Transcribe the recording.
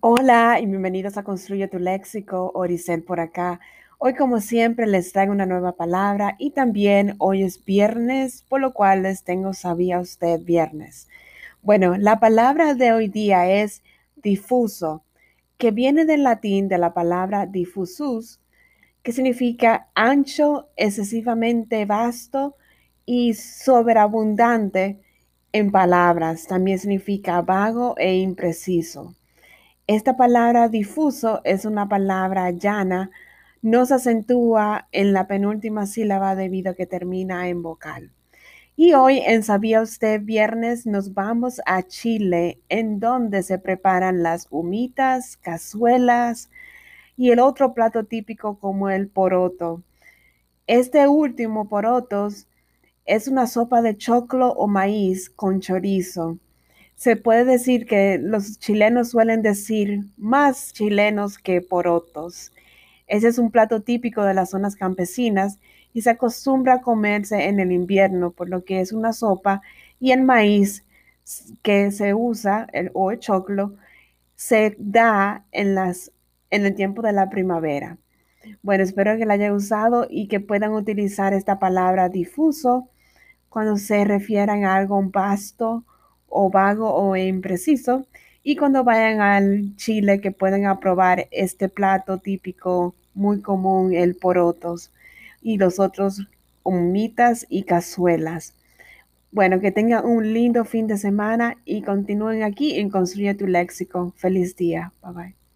Hola y bienvenidos a Construye tu Léxico, Oricel por acá. Hoy como siempre les traigo una nueva palabra y también hoy es viernes, por lo cual les tengo Sabía usted viernes. Bueno, la palabra de hoy día es difuso, que viene del latín de la palabra difusus, que significa ancho, excesivamente vasto y sobreabundante en palabras. También significa vago e impreciso. Esta palabra difuso es una palabra llana, no se acentúa en la penúltima sílaba debido a que termina en vocal. Y hoy en Sabía usted viernes nos vamos a Chile, en donde se preparan las humitas, cazuelas y el otro plato típico como el poroto. Este último porotos es una sopa de choclo o maíz con chorizo se puede decir que los chilenos suelen decir más chilenos que porotos. Ese es un plato típico de las zonas campesinas y se acostumbra a comerse en el invierno, por lo que es una sopa y el maíz que se usa, el, o el choclo, se da en, las, en el tiempo de la primavera. Bueno, espero que la haya usado y que puedan utilizar esta palabra difuso cuando se refieran a algo vasto o vago o impreciso. Y cuando vayan al Chile que pueden aprobar este plato típico muy común, el porotos y los otros humitas y cazuelas. Bueno, que tengan un lindo fin de semana y continúen aquí en Construye tu Léxico. Feliz día. Bye bye.